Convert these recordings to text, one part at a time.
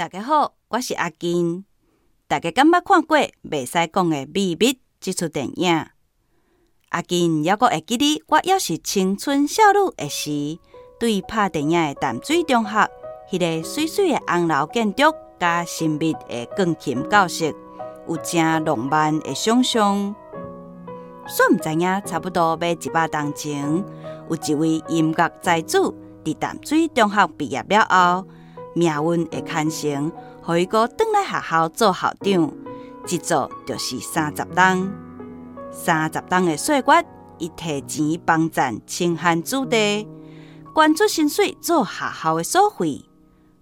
大家好，我是阿金。大家敢捌看过《未使讲的秘密》这出电影？阿金犹阁会记得，我犹是青春少女的时，对拍电影的淡水中学，迄、那个水水的红楼建筑加神秘的钢琴教室，有正浪漫的想象。煞毋知影，差不多要一百年前，有一位音乐才子伫淡水中学毕业了后。命运会牵成，互伊阁转来学校做校长，一做就是三十冬。三十冬的岁月，伊提钱帮赚清寒子弟，捐出薪水做学校的所费，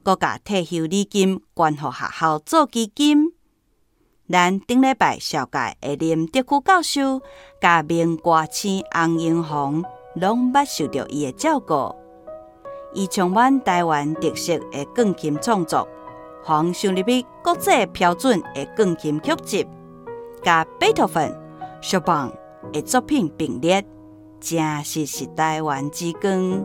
阁甲退休礼金捐予学校做基金。咱顶礼拜绍介的林德区教授，甲名歌星洪英红，拢捌受到伊的照顾。伊充满台湾特色的钢琴创作，仿想入去国际标准的钢琴曲集，甲贝多芬、肖邦的作品并列，真实是台湾之光。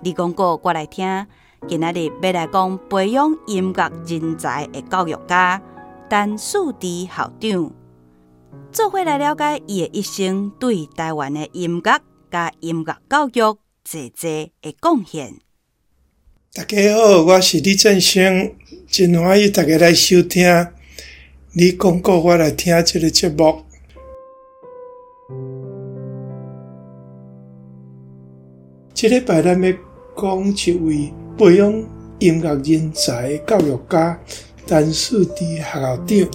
你讲过，我来听，今仔日要来讲培养音乐人才的教育家陈树治校长，做伙来了解伊的一生对台湾的音乐甲音乐教育。谢谢的贡献。大家好，我是李振兴，真欢喜大家来收听。你讲过我来听这个节目。这礼拜咱要讲一位培养音乐人才的教育家陈树治校长。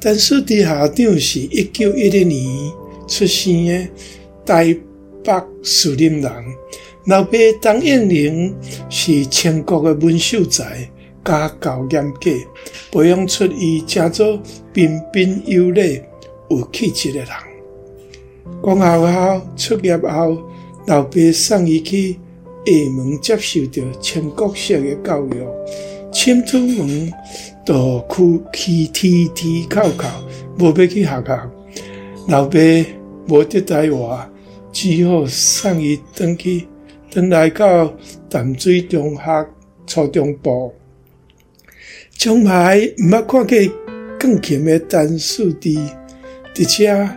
陈树治校长是一九一零年出生的，台北树林人，老爸陈应宁是全国的文秀才，家教严格，培养出伊成做彬彬有礼、有气质的人。公校后出业后，老爸送伊去厦门接受着全国式的教育，深土门都去去啼啼哭哭，无要去学校。老爸无得台话。只好送伊转去，转来到淡水中学初中部。从来毋捌看过钢琴的陈树治，而且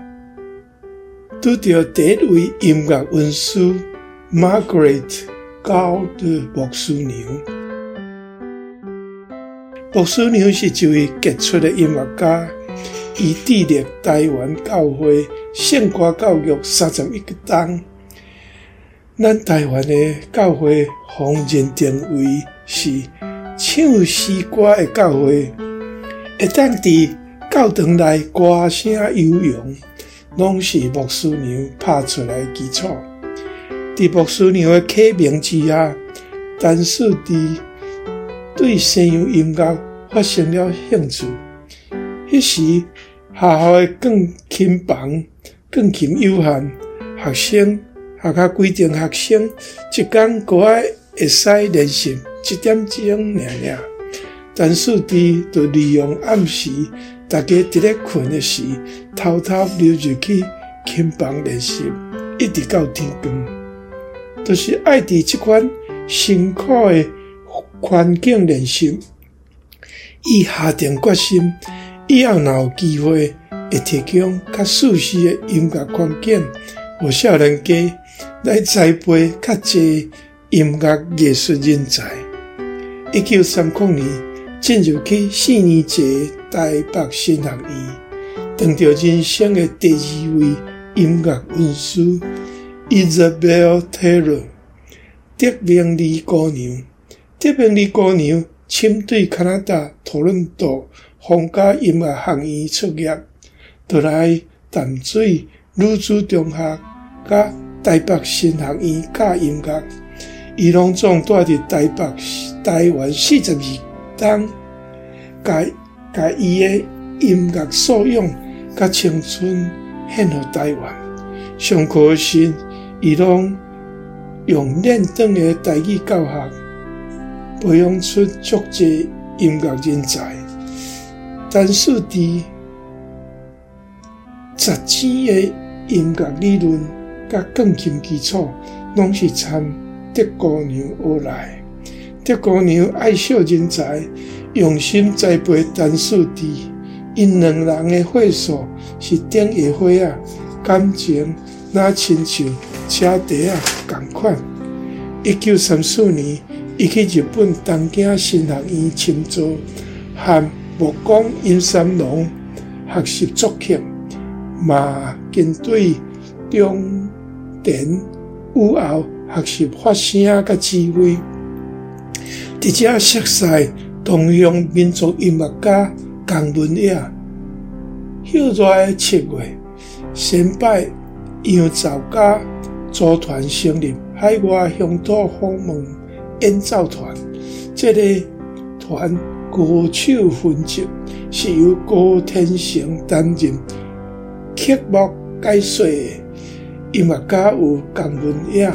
拄着第一位音乐恩师 Margaret 高的牧师娘。牧师娘是一位杰出的音乐家。伊致力台湾教会圣歌教育三十一个冬，咱台湾的教会方认定为是唱诗歌的教会，会当伫教堂内歌声悠扬，拢是牧师娘拍出来的基础。伫牧师娘的启蒙之下，陈树治对西洋音乐发生了兴趣，迄时。学校的钢琴房，钢琴有限，学生学校规定学生一天阁爱会使练习一点钟尔尔。陈树治就利用暗时，大家伫咧困的时，偷偷溜入去琴房练习，一直到天光。就是爱伫这款辛苦的环境练习，伊下定决心。以后若有机会，会提供较舒适的音乐环境，予少年家来栽培较侪音乐艺术人才。一九三零年进入去四年级台北新学院，当着人生的第二位音乐恩师 Isabel Taylor，德明里姑娘。德明里姑娘亲对加拿大多伦多。皇家音乐学院出业，就来淡水女子中学、甲台北新学院教音乐。伊拢总住伫台北、台湾四十二冬，甲甲伊的音乐素养甲青春献予台湾。上课时，伊拢用练邓的台语教学，培养出足侪音乐人才。陈树治实践的音乐理论甲钢琴基础，拢是参德姑娘学来。德姑娘爱惜人才，用心栽培陈树弟，因两人的岁数是顶下花啊，感情若亲像车底啊同款。一九三四年，伊去日本东京新学院深造，和木工尹三郎学习作曲，嘛跟对中田武后学习发声甲指挥。伫遮熟悉东洋民族音乐家江文也，休在七月，先拜杨肇嘉组团成立海外乡土访问演奏团。这个团歌手分辑是由高天成担任曲目解说，音乐家有江文也、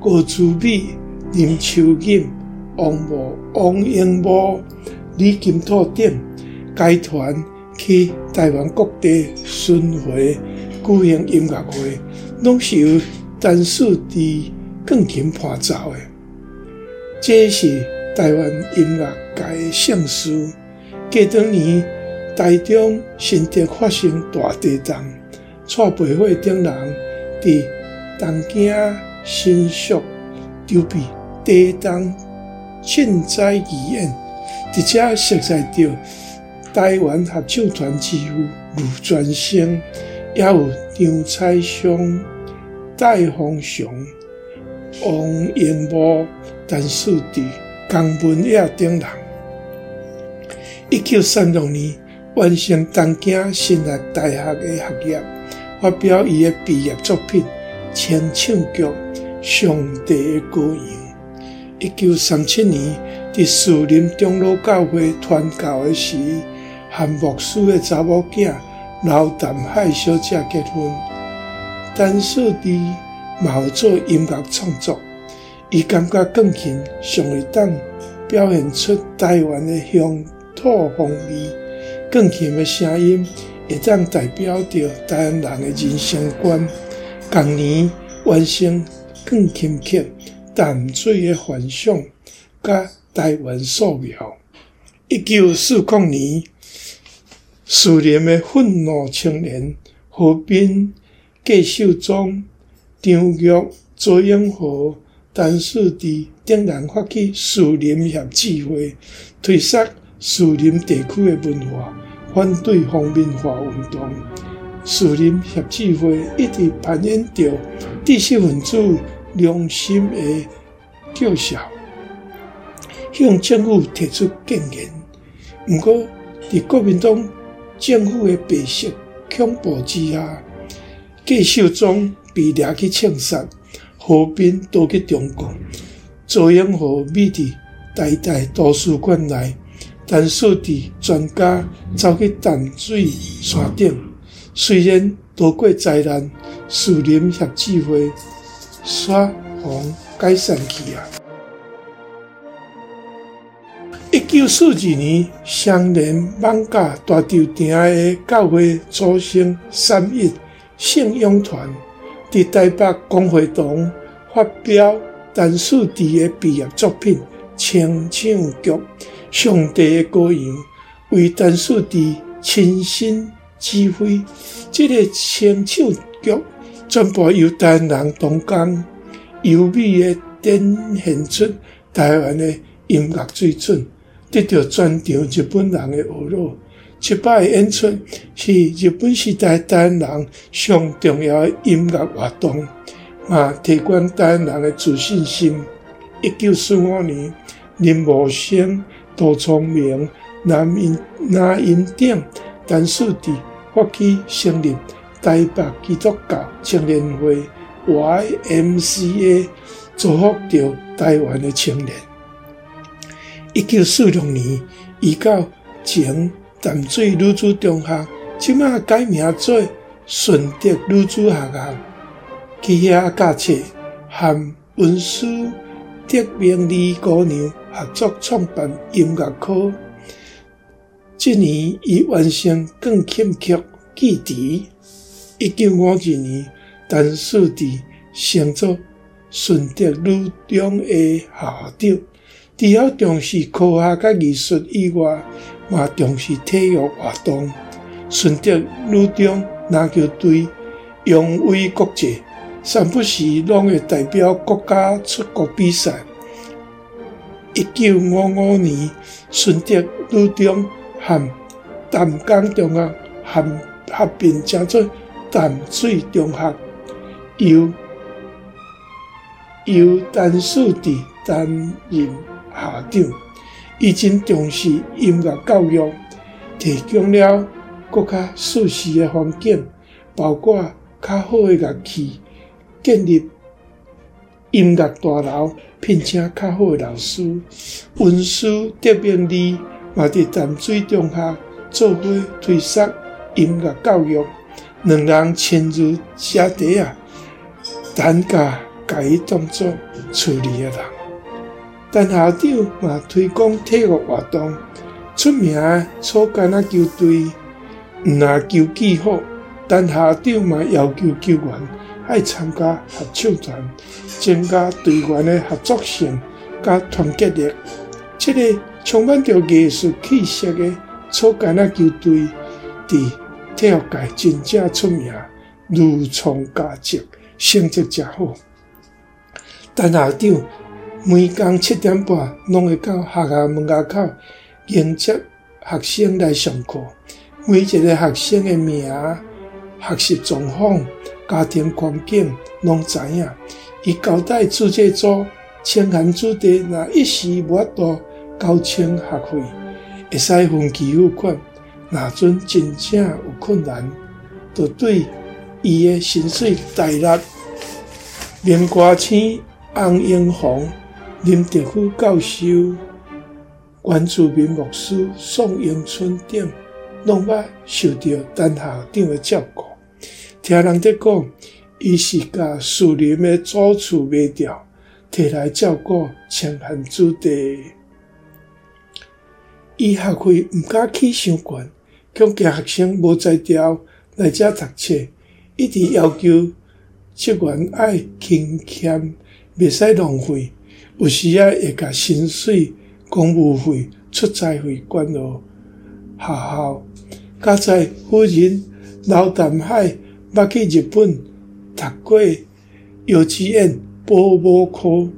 郭珠美、林秋锦。王模、王英模、李金兔等，该团去台湾各地巡回举行音乐会，拢是由陈树弟钢琴伴奏的。这是台湾音乐界的盛事。过当年台中新竹发生大地震，蔡培慧等人伫东京新宿筹备地震。赈灾义演，直接熟悉着台湾合唱团之父卢传生，也有张彩松、戴丰雄、王英模、陈树弟、江文亚等人。一九三六年完成东京新亚大学的学业，发表伊的毕业作品《清唱剧》《上帝的羔羊》。一九三七年，伫树林长老教会传教的时，和牧师的查某囝刘淡海小姐结婚。陈树弟嘛有音乐创作，伊感觉钢琴上会当表现出台湾的乡土风味，钢琴的声音会当代表着台湾人的人生观。同年完成钢琴曲。淡水的幻想，甲台湾素描。一九四九年，士林的愤怒青年何斌、郭秀忠、张玉、周永和、陈树弟等人发起士林协聚会，推翻士林地区的文化，反对方民化运动。士林协进会一直扮演着知识分子。良心的叫嚣，向政府提出建言。不过，在国民党政府的白色恐怖之下，郭秀忠被抓去枪杀，何斌逃去中国，周永和秘伫台大图书馆内，陈树弟全家走去淡水山顶。虽然躲过灾难，树林协进会。煞风解散去啊！一九四二年，双连艋舺大潮亭的教会祖先三一圣勇团伫台北公会堂发表陈树弟的毕业作品《清唱剧》，上帝的羔羊为陈树弟亲身指挥，这个清唱剧。全部由台湾人同工优美的展现出台湾的音乐水准，得到全场日本人的欢乐。七摆的演出是日本时代台湾人上重要的音乐活动，嘛提高台湾人的自信心。一九四五年，林茂生、杜聪明、南音、南音等陈树弟发起成立。台北基督教青年会 （YMCA） 造福着台湾的青年。一九四六年，移到前淡水女子中学，即马改名做顺德女子学校，去遐教册，含文书德明里姑娘合作创办音乐科。这年，伊完成钢琴曲《记忆》。一九五二年，陈树弟升做顺德女中的校长，除了重视科学甲艺术以外，嘛重视体育活动。顺德女中篮球队荣威国际，三不时拢会代表国家出国比赛。一九五五年，顺德女中和淡江中学合并成做淡水中学，由由陈树迪担任校长。伊真重视音乐教育，提供了更加舒适的环境，包括较好的乐器，建立音乐大楼，聘请较好的老师。文书德明利嘛伫淡水中学做伙推广音乐教育，两人亲如姐弟啊，单家甲伊当作处理的人。陈校长嘛推广体育活动，出名的草橄榄球队，毋但球技好，陈校长嘛要求球员爱参加合唱团，增加队员的合作性甲团结力。这个充满着艺术气息的草橄榄球队，伫体育界真正出名，如创佳绩，成绩真好。陈校长。每天七点半，拢会到学校门口迎接学生来上课。每一个学生的名、学习状况、家庭环境拢知影。伊交代注册组，清寒子弟若一时无法度交清学费，会使分期付款。若阵真正有困难，就对伊的薪水代纳。棉花青、洪英红。林德富教授、袁志明牧师、宋永春等，拢捌受到陈校长的照顾。听人在讲，伊是甲树林的祖厝卖掉，摕来照顾清寒子弟。伊学费毋敢起伤悬，恐惊学生无才调来遮读册，一直要求职员爱勤俭，袂使浪费。有时啊，会甲薪水、公务费、出差费关落学校。加在夫人老淡海捌去日本读过幼稚园保姆科，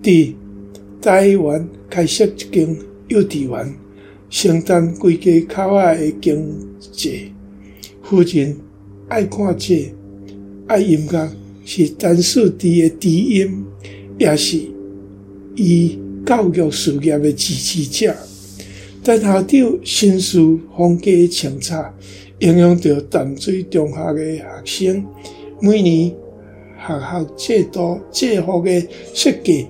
伫台湾开设一间幼稚园，承担规家口仔的经济。夫人爱看册，爱音乐，是陈树迪的知音，也是。以教育事业的支持者，陈校长身世风格清澈，影响着淡水中学的学生。每年学校制度制服的设计，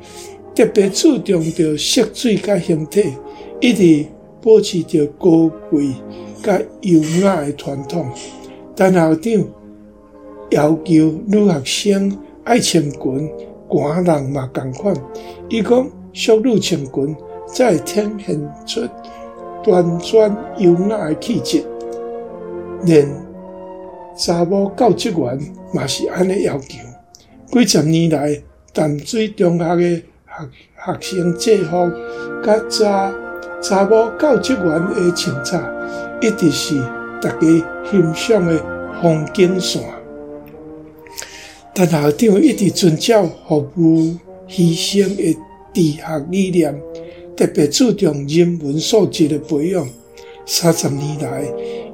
特别注重着色水甲形体，一直保持着高贵甲优雅的传统。陈校长要求女学生爱穿裙。官人嘛共款，伊讲淑女穿裙，才会呈现出端庄优雅的气质。连查某教职员嘛是安尼要求。几十年来，淡水中学的学学生制服，甲查查某教职员的穿插，一直是大家欣赏的风景线。陈校长一直遵照服务牺牲的治学理念，特别注重人文素质的培养。三十年来，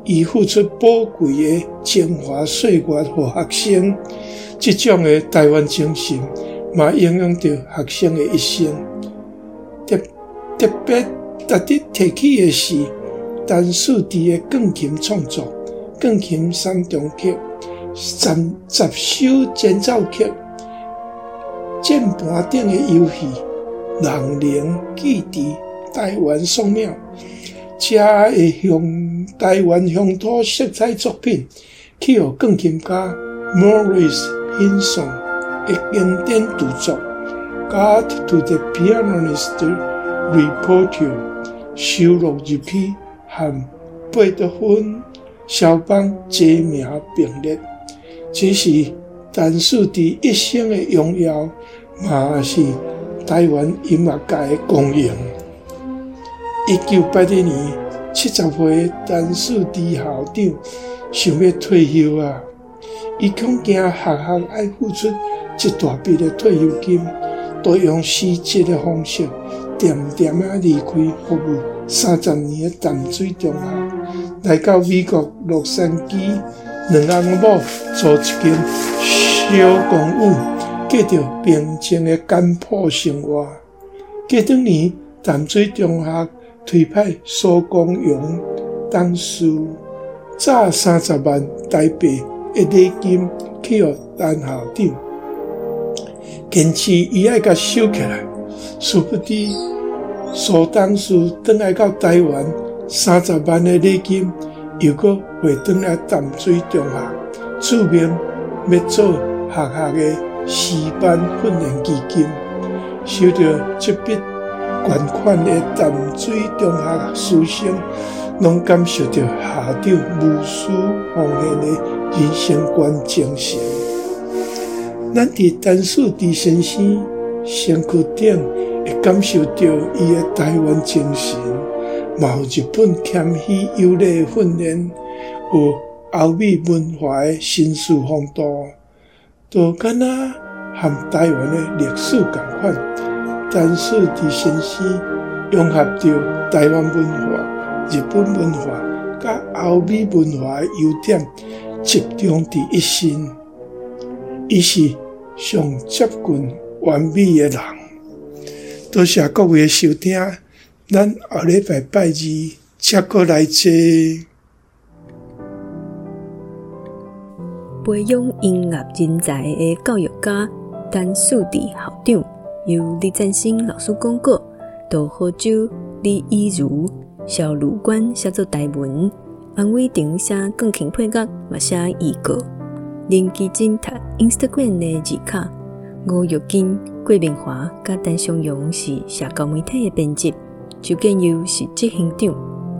伊付出宝贵的精华岁月予学生，这种的台湾精神嘛影响着学生的一生。特特别值得提起的是，陈树迪的钢琴创作，钢琴三重曲。十十首前奏曲，键盘顶的游戏，人灵记忆，台湾宋庙，这会向台湾乡土色彩作品，去予钢琴家 Maurice Hinson 的经典独作《God to the Pianist Repertoire》收录入去，和贝多芬、肖邦齐名并列。这是陈树迪一生的荣耀，嘛是台湾音乐界的光荣。一九八一年，七十岁陈树弟校长想要退休啊，伊恐惊学校爱付出一大笔的退休金，都用辞职的方式，点点啊离开服务三十年的淡水中学，来到美国洛杉矶，两翁某租一间小公寓。过着平静的简朴生活。过两年，淡水中学推派苏光荣当师，砸三十万台币的礼金去予陈校长，坚持伊爱甲收起来。殊不知，苏当师转来到台湾，三十万的礼金又搁汇转来淡水中学，注明要做学校的。师范训练基金收到这笔捐款的淡水中学师生，拢感受到校长无私奉献的人生观精神。咱伫陈树弟先生身躯顶，会感受到伊的台湾精神，嘛有日本谦虚有礼的训练，有欧美文化的绅士风度。都敢若和台湾的历史共款，陈树弟先生融合着台湾文化、日本文化、甲欧美文化的优点，集中伫一身。伊是上接近完美的人。多谢各位的收听，咱后礼拜拜二再过来坐。培养音乐人才的教育家陈树弟校长，由李占星老师讲过，杜浩洲、李以如、萧如官写作台文，安伟霆写钢琴配乐，嘛写预告，林基珍读 Instagram 的字卡，吴玉金、郭明华甲陈松勇是社交媒体的编辑，周建佑是执行长，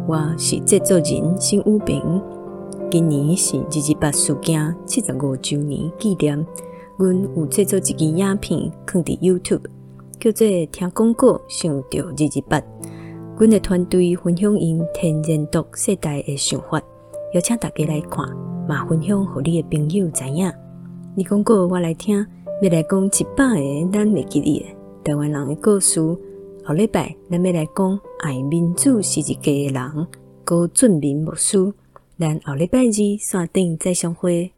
我是制作人沈武平。今年是二二八事件七十五周年纪念，阮有制作一支影片，放伫 YouTube，叫做《听广告想到二二八》。阮的团队分享因天然独世代的想法，邀请大家来看，嘛分享互你的朋友知影。你广告我来听，要来讲一百个咱袂记得的台湾人的故事。后礼拜咱要来讲爱民主是一家的人，高俊明牧师。咱后礼拜二山顶再相会。